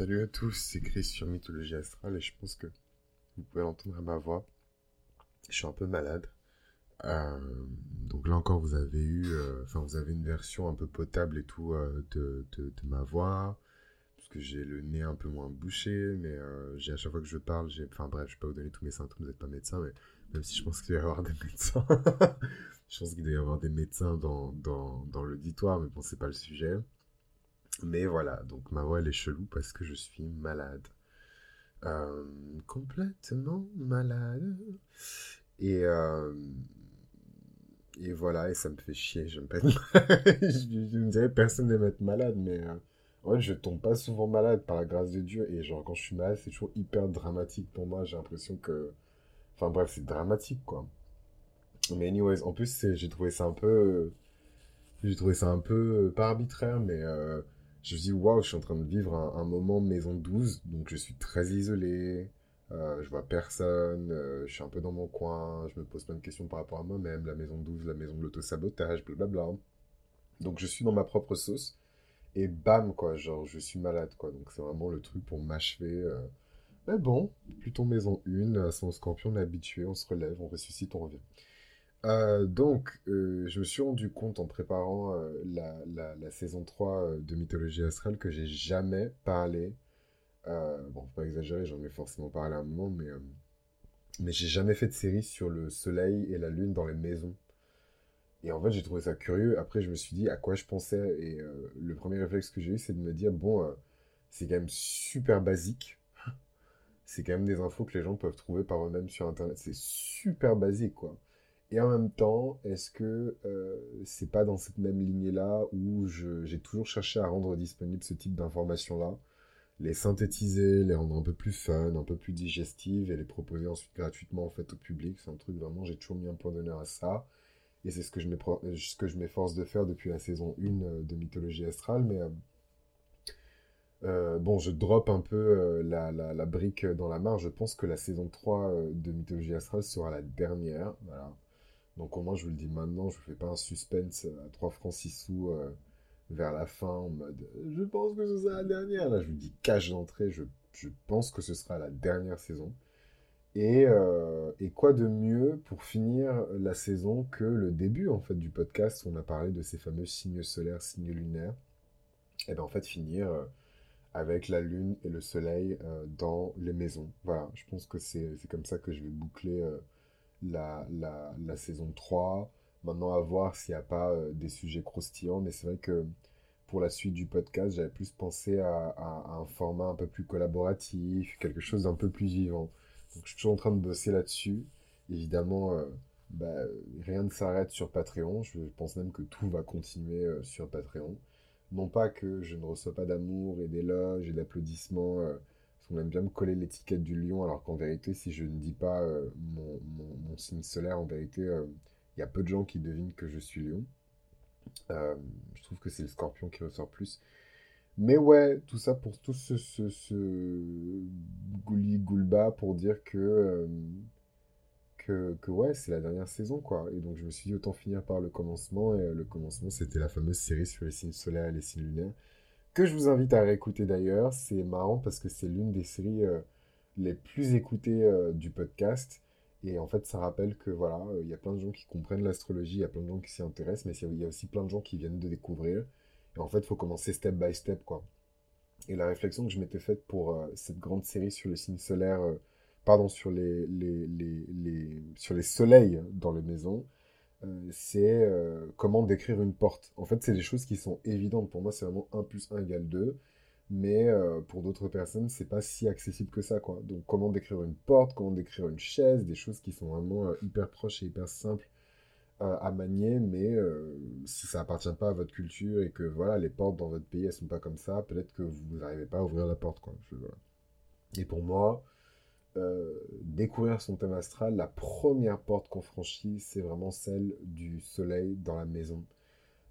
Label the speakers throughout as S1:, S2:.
S1: Salut à tous, c'est Chris sur Mythologie Astrale et je pense que vous pouvez l'entendre à ma voix. Je suis un peu malade. Euh, donc là encore, vous avez eu, euh, enfin, vous avez une version un peu potable et tout euh, de, ma voix, parce que j'ai le nez un peu moins bouché, mais j'ai à chaque fois que je parle, j'ai, enfin bref, je vais pas vous donner tous mes symptômes, vous n'êtes pas médecin, mais même si je pense qu'il doit y avoir des médecins, je pense qu'il doit y avoir des médecins dans l'auditoire, mais bon, c'est pas le sujet. Mais voilà, donc ma voix elle est chelou parce que je suis malade. complètement malade. Et, et voilà, et ça me fait chier, j'aime pas être je, me dirais personne n'aime être malade, mais euh, en fait, je tombe pas souvent malade par la grâce de Dieu. Et genre, quand je suis malade, c'est toujours hyper dramatique pour moi. J'ai l'impression que. Enfin bref, c'est dramatique quoi. Mais anyways, en plus, j'ai trouvé ça un peu. J'ai trouvé ça un peu euh, pas arbitraire, mais euh, je me dis, waouh, je suis en train de vivre un, un moment maison 12, donc je suis très isolé. Euh, je vois personne, euh, je suis un peu dans mon coin, je me pose plein de questions par rapport à moi-même, la maison 12, la maison de l'auto-sabotage, blablabla. Donc je suis dans ma propre sauce, et bam, quoi, genre je suis malade, quoi. Donc c'est vraiment le truc pour m'achever. Euh. Mais bon, plutôt maison 1, son scorpion, on est habitué, on se relève, on ressuscite, on revient. Donc, je me suis rendu compte en préparant la, la, saison 3 de Mythologie Astrale que j'ai jamais parlé euh, bon, faut pas exagérer, j'en ai forcément parlé à un moment, mais, euh, mais j'ai jamais fait de série sur le soleil et la lune dans les maisons. Et en fait, j'ai trouvé ça curieux. Après, je me suis dit à quoi je pensais. Et euh, le premier réflexe que j'ai eu, c'est de me dire bon, c'est quand même super basique. c'est quand même des infos que les gens peuvent trouver par eux-mêmes sur Internet. C'est super basique, quoi. Et en même temps, est-ce que c'est pas dans cette même lignée-là où j'ai toujours cherché à rendre disponible ce type d'informations-là les synthétiser, les rendre un peu plus fun, un peu plus digestives et les proposer ensuite gratuitement en fait au public? C'est un truc vraiment, j'ai toujours mis un point d'honneur à ça. Et c'est ce que je m'efforce de faire depuis la saison 1 euh, de Mythologie Astrale. Mais euh, euh, bon, je drop un peu la, la, brique dans la mare. Je pense que la saison 3 de Mythologie Astrale sera la dernière. Voilà. Donc au moins, je vous le dis maintenant, je ne fais pas un suspense à 3 francs 6 sous vers la fin en mode je pense que ce sera la dernière. Là, je vous dis cache d'entrée, je, je, pense que ce sera la dernière saison. Et, euh, et, quoi de mieux pour finir la saison que le début en fait du podcast où on a parlé de ces fameux signes solaires, signes lunaires? Et bien en fait finir euh, avec la lune et le soleil euh, dans les maisons. Voilà, je pense que c'est comme ça que je vais boucler la, la, saison 3. Maintenant, à voir s'il n'y a pas euh, des sujets croustillants, mais c'est vrai que pour la suite du podcast, j'avais plus pensé à, un format un peu plus collaboratif, quelque chose d'un peu plus vivant. Donc, je suis toujours en train de bosser là-dessus. Évidemment, euh, bah, rien ne s'arrête sur Patreon. Je pense même que tout va continuer euh, sur Patreon. Non pas que je ne reçois pas d'amour et d'éloges et d'applaudissements, qu'on aime bien me coller l'étiquette du lion, alors qu'en vérité, si je ne dis pas mon, mon, signe solaire, en vérité, il y a peu de gens qui devinent que je suis lion. Euh, je trouve que c'est le scorpion qui ressort plus. Mais ouais, tout ça pour tout ce, ce, ce gouli goulba pour dire que, euh, que, que, ouais, c'est la dernière saison, quoi. Et donc je me suis dit autant finir par le commencement. Et euh, le commencement, c'était la fameuse série sur les signes solaires et les signes lunaires. Que je vous invite à réécouter d'ailleurs. C'est marrant parce que c'est l'une des séries les plus écoutées du podcast. Et en fait, ça rappelle que voilà, euh, il y a plein de gens qui comprennent l'astrologie, il y a plein de gens qui s'y intéressent, mais il y a aussi plein de gens qui viennent de découvrir. Et en fait, il faut commencer step by step, quoi. Et la réflexion que je m'étais faite pour euh, cette grande série sur le signe solaire, euh, pardon, sur les, les, sur les soleils dans les maisons, c'est comment décrire une porte. En fait, c'est des choses qui sont évidentes. Pour moi, c'est vraiment 1 plus 1 égale 2 mais euh, pour d'autres personnes, c'est pas si accessible que ça, quoi. Donc, comment décrire une porte, comment décrire une chaise, des choses qui sont vraiment euh, hyper proches et hyper simples euh, à manier, mais si ça appartient pas à votre culture et que voilà, les portes dans votre pays elles sont pas comme ça, peut-être que vous n'arrivez pas à ouvrir la porte, quoi. Et pour moi, découvrir son thème astral, la première porte qu'on franchit, c'est vraiment celle du soleil dans la maison,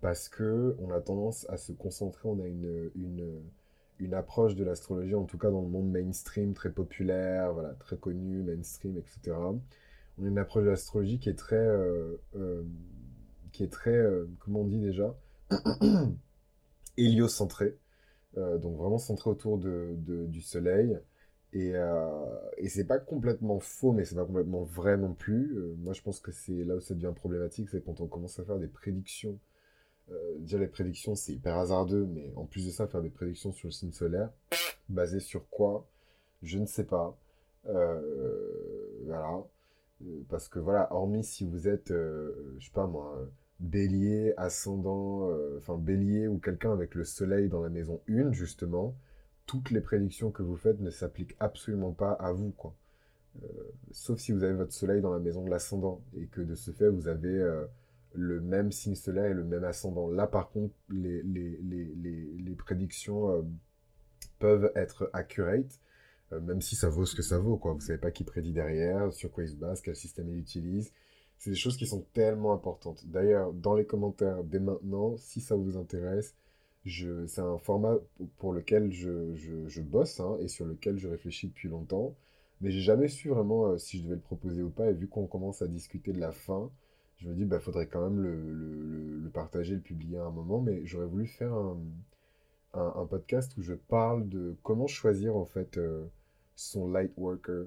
S1: parce que on a tendance à se concentrer, on a une, une une approche de l'astrologie, en tout cas dans le monde mainstream, très populaire, voilà, très connu, mainstream, etc. On a une approche de l'astrologie qui est très, euh, euh, qui est très, euh, comment on dit déjà, héliocentrée. donc vraiment centré autour de, du soleil. Et, et c'est pas complètement faux, mais c'est pas complètement vrai non plus. moi, je pense que c'est là où ça devient problématique, c'est quand on commence à faire des prédictions. déjà, les prédictions, c'est hyper hasardeux, mais en plus de ça, faire des prédictions sur le signe solaire, basées sur quoi? Je ne sais pas. voilà. Parce que voilà, hormis si vous êtes, je sais pas moi, bélier, ascendant, euh, enfin bélier ou quelqu'un avec le soleil dans la maison 1, justement, toutes les prédictions que vous faites ne s'appliquent absolument pas à vous, quoi. Euh, sauf si vous avez votre soleil dans la maison de l'ascendant et que de ce fait, vous avez euh, le même signe solaire et le même ascendant. Là, par contre, les, les, les, les prédictions peuvent être accurate, même si ça vaut ce que ça vaut, quoi. Vous savez pas qui prédit derrière, sur quoi il se base, quel système il utilise. C'est des choses qui sont tellement importantes. D'ailleurs, dans les commentaires dès maintenant, si ça vous intéresse, c'est un format pour lequel je, bosse hein, et sur lequel je réfléchis depuis longtemps. Mais j'ai jamais su vraiment euh, si je devais le proposer ou pas. Et vu qu'on commence à discuter de la fin, je me dis, bah, faudrait quand même le, partager, le publier à un moment. Mais j'aurais voulu faire un, podcast où je parle de comment choisir en fait euh, son light worker.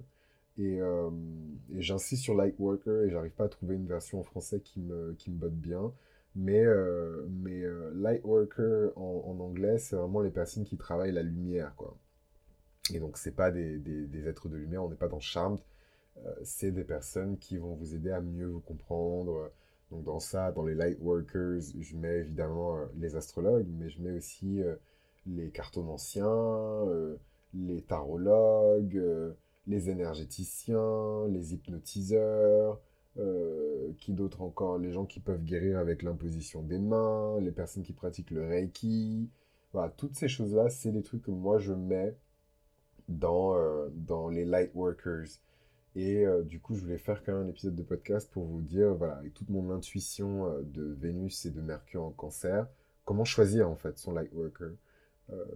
S1: Euh, et, j'insiste sur Lightworker et j'arrive pas à trouver une version en français qui me botte bien. Mais, euh, mais euh, en, anglais, c'est vraiment les personnes qui travaillent la lumière, quoi. Et donc, c'est pas des, des, des, êtres de lumière, on n'est pas dans Charmed. c'est des personnes qui vont vous aider à mieux vous comprendre. Donc, dans ça, dans les Lightworkers, je mets évidemment les astrologues, mais je mets aussi les cartomanciens, les tarologues les énergéticiens, les hypnotiseurs, euh, qui d'autres encore? Les gens qui peuvent guérir avec l'imposition des mains, les personnes qui pratiquent le Reiki. Voilà, toutes ces choses-là, c'est des trucs que moi je mets dans, euh, dans les light workers. Et euh, du coup, je voulais faire quand même un épisode de podcast pour vous dire, voilà, avec toute mon intuition de Vénus et de Mercure en cancer, comment choisir en fait son light worker,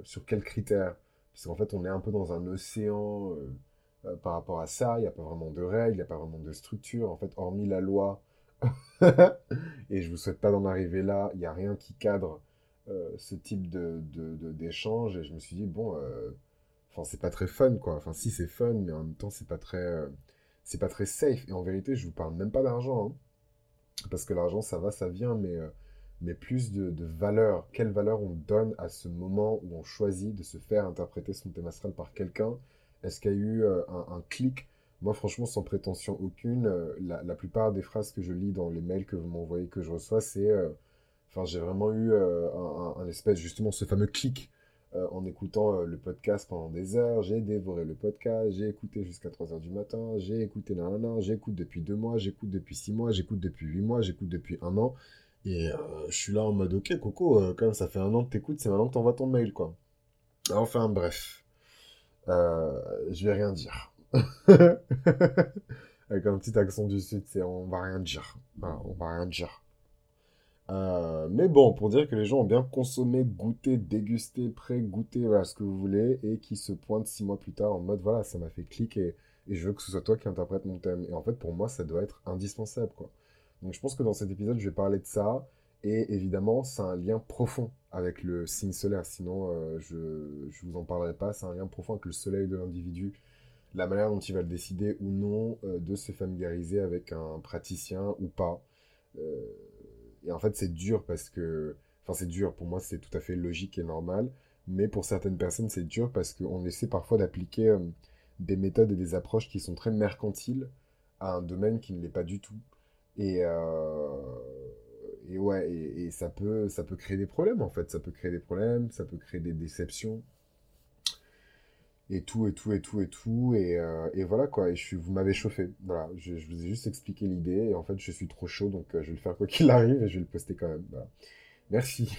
S1: sur quels critères? Parce qu'en fait, on est un peu dans un océan euh, par rapport à ça. Il n'y a pas vraiment de règles, il n'y a pas vraiment de structure. En fait, hormis la loi, et je vous souhaite pas d'en arriver là, il n'y a rien qui cadre euh, ce type de, d'échange. Et je me suis dit, bon, euh, enfin, c'est pas très fun, quoi. Enfin, si, c'est fun, mais en même temps, c'est pas très, c'est pas très safe. Et en vérité, je vous parle même pas d'argent, hein. parce que l'argent, ça va, ça vient, mais mais plus de, de, valeur. Quelle valeur on donne à ce moment où on choisit de se faire interpréter son thème astral par quelqu'un est-ce qu'il y a eu euh, un, clic? Moi, franchement, sans prétention aucune, euh, la, plupart des phrases que je lis dans les mails que vous m'envoyez, que je reçois, c'est... Euh, enfin, j'ai vraiment eu un, espèce, justement, ce fameux clic en écoutant le podcast pendant des heures. J'ai dévoré le podcast, j'ai écouté jusqu'à 3 heures du matin, j'ai écouté nanana, j'écoute depuis 2 mois, j'écoute depuis 6 mois, j'écoute depuis 8 mois, j'écoute depuis un an. Et je suis là en mode, ok, Coco, quand même, ça fait un an que t'écoutes, c'est maintenant que t'envoies ton mail, quoi. Enfin, bref. Euh, je vais rien dire. Avec un petit accent du sud, c'est on va rien dire. on va rien dire. Euh, mais bon, pour dire que les gens ont bien consommé, goûté, dégusté, pré-goûté, voilà ce que vous voulez, et qui se pointent six mois plus tard en mode voilà, ça m'a fait cliquer et, je veux que ce soit toi qui interprète mon thème. Et en fait, pour moi, ça doit être indispensable, quoi. Donc je pense que dans cet épisode, je vais parler de ça, et évidemment, c'est un lien profond avec le signe solaire. Sinon, euh, je ne vous en parlerai pas. C'est un lien profond avec le soleil de l'individu. La manière dont il va le décider ou non euh, de se familiariser avec un praticien ou pas. Euh, et en fait, c'est dur parce que... Enfin, c'est dur. Pour moi, c'est tout à fait logique et normal. Mais pour certaines personnes, c'est dur parce qu'on essaie parfois d'appliquer des méthodes et des approches qui sont très mercantiles à un domaine qui ne l'est pas du tout. Et, et ouais, et, ça, peut, ça peut créer des problèmes en fait. Ça peut créer des problèmes, ça peut créer des déceptions. Et tout, et tout, et tout, et tout. Et, euh, et voilà quoi. Et je vous m'avez chauffé. Voilà. Je, vous ai juste expliqué l'idée. Et en fait, je suis trop chaud. Donc, euh, je vais le faire quoi qu'il arrive. Et je vais le poster quand même. Merci.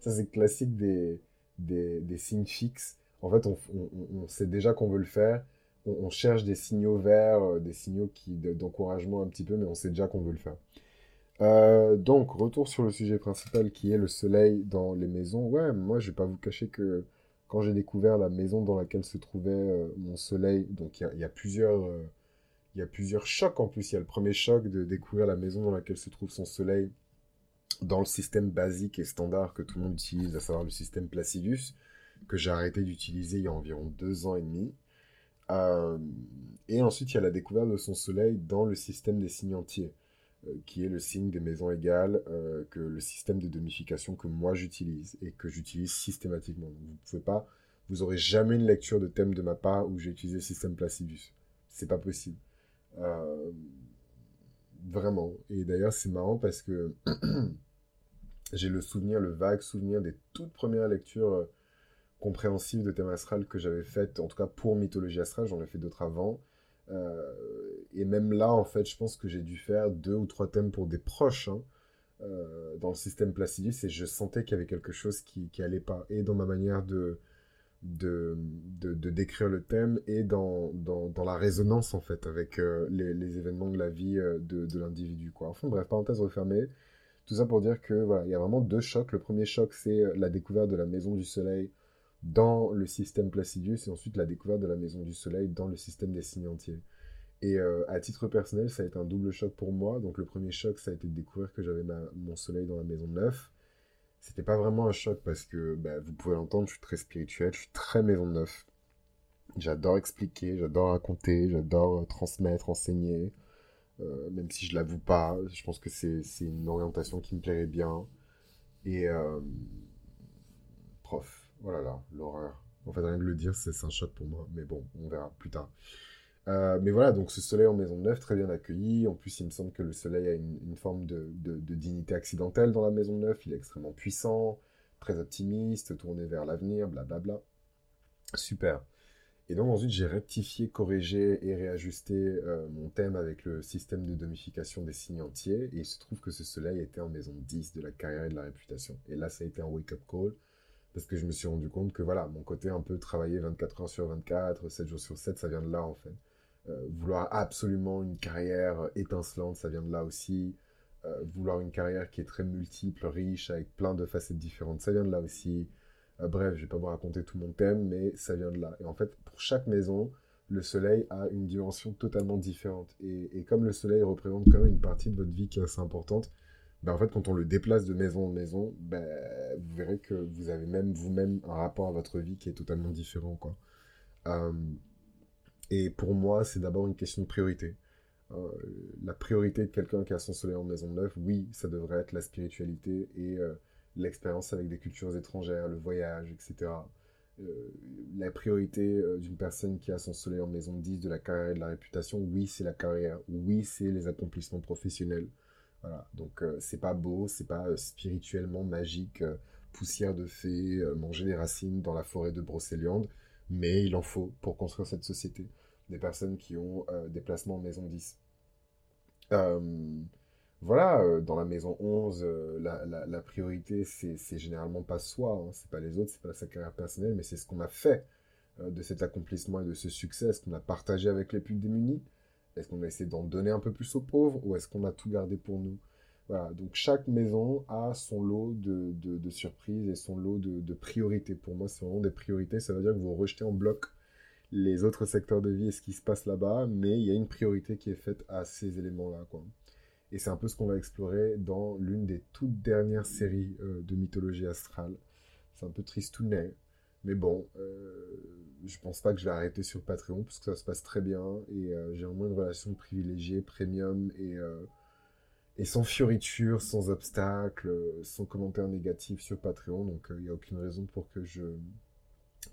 S1: ça, c'est classique des, des, des, signes fixes. En fait, on, on, on sait déjà qu'on veut le faire. On, cherche des signaux verts, euh, des signaux d'encouragement un petit peu, mais on sait déjà qu'on veut le faire. Euh, donc, retour sur le sujet principal qui est le soleil dans les maisons. Ouais, moi, je vais pas vous cacher que quand j'ai découvert la maison dans laquelle se trouvait euh, mon soleil, donc il y, a, plusieurs, euh, il y a plusieurs chocs en plus. Il y a le premier choc de découvrir la maison dans laquelle se trouve son soleil dans le système basique et standard que tout le monde utilise, à savoir le système Placidus, que j'ai arrêté d'utiliser il y a environ deux ans et demi. Et ensuite, il y a la découverte de son soleil dans le système des signes entiers, qui est le signe des maisons égales, euh, que le système de domification que moi j'utilise et que j'utilise systématiquement. vous pouvez pas, vous aurez jamais une lecture de thème de ma part où j'ai utilisé le système Placidus. C'est pas possible. vraiment. Et d'ailleurs, c'est marrant parce que j'ai le souvenir, le vague souvenir des toutes premières lectures compréhensive de thème astral que j'avais faite, en tout cas pour Mythologie astrale, j'en ai fait d'autres avant. Euh, et même là, en fait, je pense que j'ai dû faire deux ou trois thèmes pour des proches hein, euh, dans le système Placidus et je sentais qu'il y avait quelque chose qui, qui allait pas. Et dans ma manière de, de, de, décrire le thème et dans, dans, dans, la résonance, en fait, avec euh, les, événements de la vie de, de l'individu. Quoi. Enfin, bref, parenthèse refermée. Tout ça pour dire que voilà, il y a vraiment deux chocs. Le premier choc, c'est la découverte de la Maison du Soleil dans le système Placidus et ensuite la découverte de la Maison du Soleil dans le système des signes entiers. Et euh, à titre personnel, ça a été un double choc pour moi. Donc le premier choc, ça a été de découvrir que j'avais mon Soleil dans la Maison 9. C'était pas vraiment un choc parce que bah, vous pouvez l'entendre, je suis très spirituel, je suis très Maison 9. J'adore expliquer, j'adore raconter, j'adore euh, transmettre, enseigner. Euh, même si je l'avoue pas, je pense que c'est une orientation qui me plairait bien. Et prof, Oh là là, l'horreur. En fait, rien que le dire, c'est un choc pour moi. Mais bon, on verra plus tard. Euh, mais voilà, donc ce soleil en maison neuve, très bien accueilli. En plus, il me semble que le soleil a une, forme de, dignité accidentelle dans la maison neuve. Il est extrêmement puissant, très optimiste, tourné vers l'avenir, blablabla. Super. Et donc ensuite, j'ai rectifié, corrigé et réajusté euh, mon thème avec le système de domification des signes entiers. Et il se trouve que ce soleil était en maison 10 de la carrière et de la réputation. Et là, ça a été un wake-up call parce que je me suis rendu compte que voilà, mon côté un peu travailler 24 heures sur 24, 7 jours sur 7, ça vient de là en fait. Euh, vouloir absolument une carrière étincelante, ça vient de là aussi. Euh, vouloir une carrière qui est très multiple, riche, avec plein de facettes différentes, ça vient de là aussi. Euh, bref, je vais pas vous raconter tout mon thème, mais ça vient de là. Et en fait, pour chaque maison, le soleil a une dimension totalement différente. Et comme le soleil représente quand même une partie de votre vie qui est assez importante, ben, en fait, quand on le déplace de maison en maison, ben, vous verrez que vous avez même vous-même un rapport à votre vie qui est totalement différent. Quoi. Euh, et pour moi, c'est d'abord une question de priorité. Euh, la priorité de quelqu'un qui a son soleil en maison neuve, oui, ça devrait être la spiritualité et euh, l'expérience avec des cultures étrangères, le voyage, etc. la priorité d'une personne qui a son soleil en maison 10 de la carrière et de la réputation, oui, c'est la carrière, oui, c'est les accomplissements professionnels, voilà. Donc euh, c'est pas beau, c'est pas euh, spirituellement magique, euh, poussière de fée, manger des racines dans la forêt de Brocéliande, mais il en faut pour construire cette société. Des personnes qui ont des placements en maison 10. voilà, dans la maison 11, la, priorité, c'est généralement pas soi, hein, c'est pas les autres, c'est pas sa carrière personnelle, mais c'est ce qu'on a fait de cet accomplissement et de ce succès, ce qu'on a partagé avec les plus démunis, est-ce qu'on a essayé d'en donner un peu plus aux pauvres ou est-ce qu'on a tout gardé pour nous? Voilà, donc chaque maison a son lot de, de, surprises et son lot de, priorités. Pour moi, c'est vraiment des priorités. Ça veut dire que vous rejetez en bloc les autres secteurs de vie et ce qui se passe là-bas, mais il y a une priorité qui est faite à ces éléments-là. Quoi. Et c'est un peu ce qu'on va explorer dans l'une des toutes dernières séries euh, de mythologie astrale. C'est un peu tristounet, mais bon, euh, je pense pas que je vais arrêter sur Patreon parce que ça se passe très bien et euh, j'ai au moins une relation privilégiée, premium et, euh, et sans fioritures, sans obstacles, sans commentaires négatifs sur Patreon. Donc il n'y a aucune raison pour que je,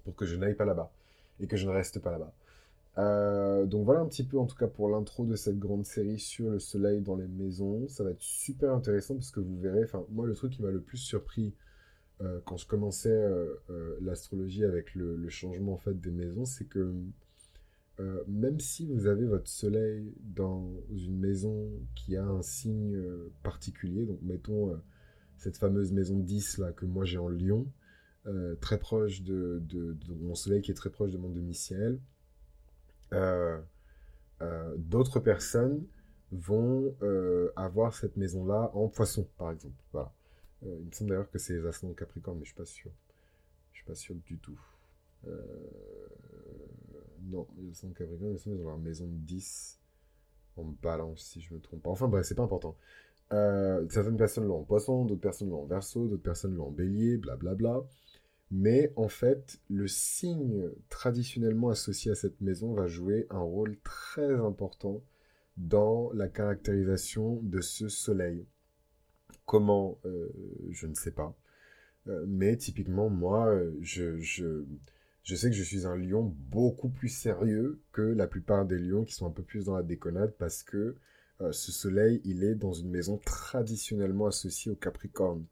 S1: pour que je n'aille pas là-bas et que je ne reste pas là-bas. donc voilà un petit peu en tout cas pour l'intro de cette grande série sur le soleil dans les maisons. Ça va être super intéressant parce que vous verrez, enfin moi le truc qui m'a le plus surpris euh, quand je commençais euh, euh, l'astrologie avec le, changement en fait des maisons, c'est que même si vous avez votre soleil dans une maison qui a un signe particulier, donc mettons cette fameuse maison 10 là que moi j'ai en Lyon, très proche de, mon soleil qui est très proche de mon demi-ciel, d'autres personnes vont avoir cette maison là en poisson par exemple. Voilà. Euh, il me semble d'ailleurs que c'est les ascendants Capricorne, mais je suis pas sûr. Je suis pas sûr du tout. Euh, non, les ascendants Capricorne, ils sont dans leur maison 10 en balance, si je me trompe pas. Enfin bref, c'est pas important. Euh, certaines personnes l'ont en poisson, d'autres personnes l'ont en verso, d'autres personnes l'ont en bélier, blablabla. Mais en fait, le signe traditionnellement associé à cette maison va jouer un rôle très important dans la caractérisation de ce soleil. Comment euh, Je ne sais pas. Euh, mais typiquement, moi, je, je, je sais que je suis un lion beaucoup plus sérieux que la plupart des lions qui sont un peu plus dans la déconnade parce que euh, ce soleil, il est dans une maison traditionnellement associée au Capricorne.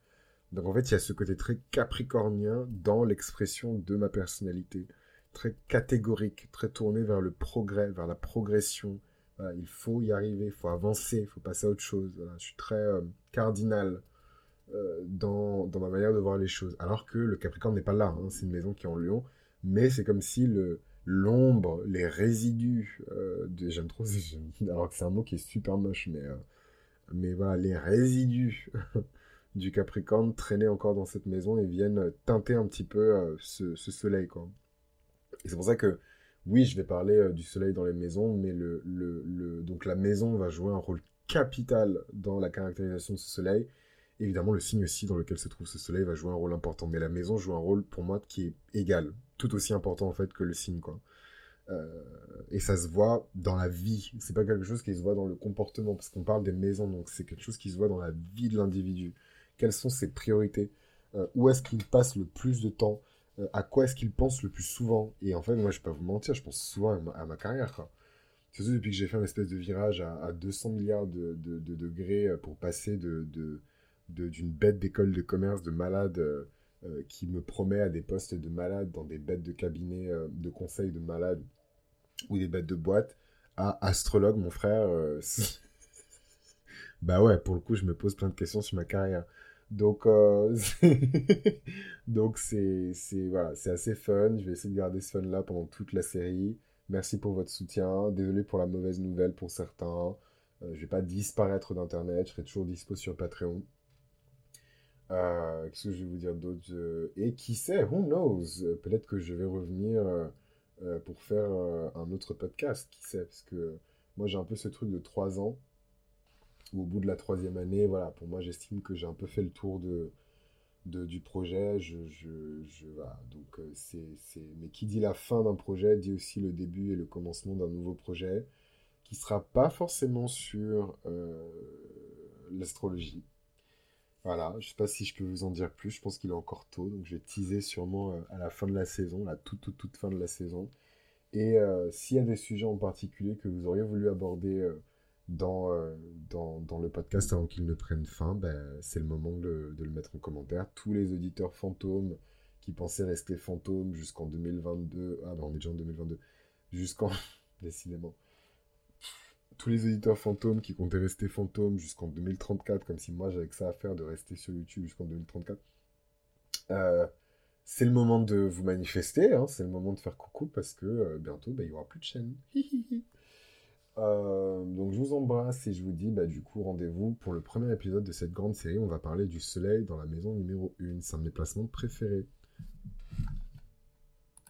S1: Donc en fait, il y a ce côté très capricornien dans l'expression de ma personnalité, très catégorique, très tourné vers le progrès, vers la progression. Il faut y arriver, il faut avancer, il faut passer à autre chose. je suis très euh, cardinal euh, dans, dans, ma manière de voir les choses. Alors que le Capricorne n'est pas là, hein. c'est une maison qui est en lion, mais c'est comme si le, l'ombre, les résidus, euh, j'aime trop, alors que c'est un mot qui est super moche, mais, mais voilà, les résidus du Capricorne traînaient encore dans cette maison et viennent teinter un petit peu euh, ce, soleil, quoi. Et c'est pour ça que, oui, je vais parler du soleil dans les maisons, mais le, le, donc la maison va jouer un rôle capital dans la caractérisation de ce soleil. Évidemment, le signe aussi dans lequel se trouve ce soleil va jouer un rôle important, mais la maison joue un rôle pour moi qui est égal tout aussi important en fait que le signe quoi. Euh, et ça se voit dans la vie. C'est pas quelque chose qui se voit dans le comportement parce qu'on parle des maisons donc c'est quelque chose qui se voit dans la vie de l'individu. Quelles sont ses priorités? Euh, Où est-ce qu'il passe le plus de temps? Euh, À quoi est-ce qu'il pense le plus souvent Et en fait, moi je vais pas vous mentir, je pense souvent à ma, carrière. Surtout depuis que j'ai fait un espèce de virage à, 200 milliards de, degrés pour passer de, d'une bête d'école de commerce de malade euh, qui me promet à des postes de malade dans des bêtes de cabinet euh, de conseil de malade ou des bêtes de boîte à astrologue, mon frère. Euh, bah ouais, pour le coup, je me pose plein de questions sur ma carrière. Donc, donc c'est, voilà, c'est assez fun. Je vais essayer de garder ce fun-là pendant toute la série. Merci pour votre soutien. Désolé pour la mauvaise nouvelle pour certains. je vais pas disparaître d'Internet. Je serai toujours dispo sur Patreon. Euh, qu'est-ce que je vais vous dire d'autre? Et qui sait, who knows? Peut-être que je vais revenir euh, pour faire euh, un autre podcast, qui sait? Parce que moi, j'ai un peu ce truc de trois ans, où au bout de la troisième année, voilà, pour moi, j'estime que j'ai un peu fait le tour de, du projet. Je, donc, c'est, c'est... Mais qui dit la fin d'un projet dit aussi le début et le commencement d'un nouveau projet, qui sera pas forcément sur l'astrologie. Voilà, je sais pas si je peux vous en dire plus, je pense qu'il est encore tôt, donc je vais teaser sûrement euh, à la fin de la saison, la toute toute toute fin de la saison. Et euh, s'il y a des sujets en particulier que vous auriez voulu aborder euh, dans, dans, le podcast avant qu'ils ne prennent fin, ben, c'est le moment de, le mettre en commentaire. Tous les auditeurs fantômes qui pensaient rester fantômes jusqu'en 2022, ah ben on est déjà en 2022, jusqu'en... décidément tous les éditeurs fantômes qui comptaient rester fantômes jusqu'en 2034, comme si moi j'avais que ça à faire de rester sur YouTube jusqu'en 2034. Euh, c'est le moment de vous manifester, hein, c'est le moment de faire coucou parce que euh, bientôt bah, il n'y aura plus de chaîne. Euh, donc je vous embrasse et je vous dis bah, du coup rendez-vous pour le premier épisode de cette grande série. On va parler du soleil dans la maison numéro 1. C'est un de mes placements préférés.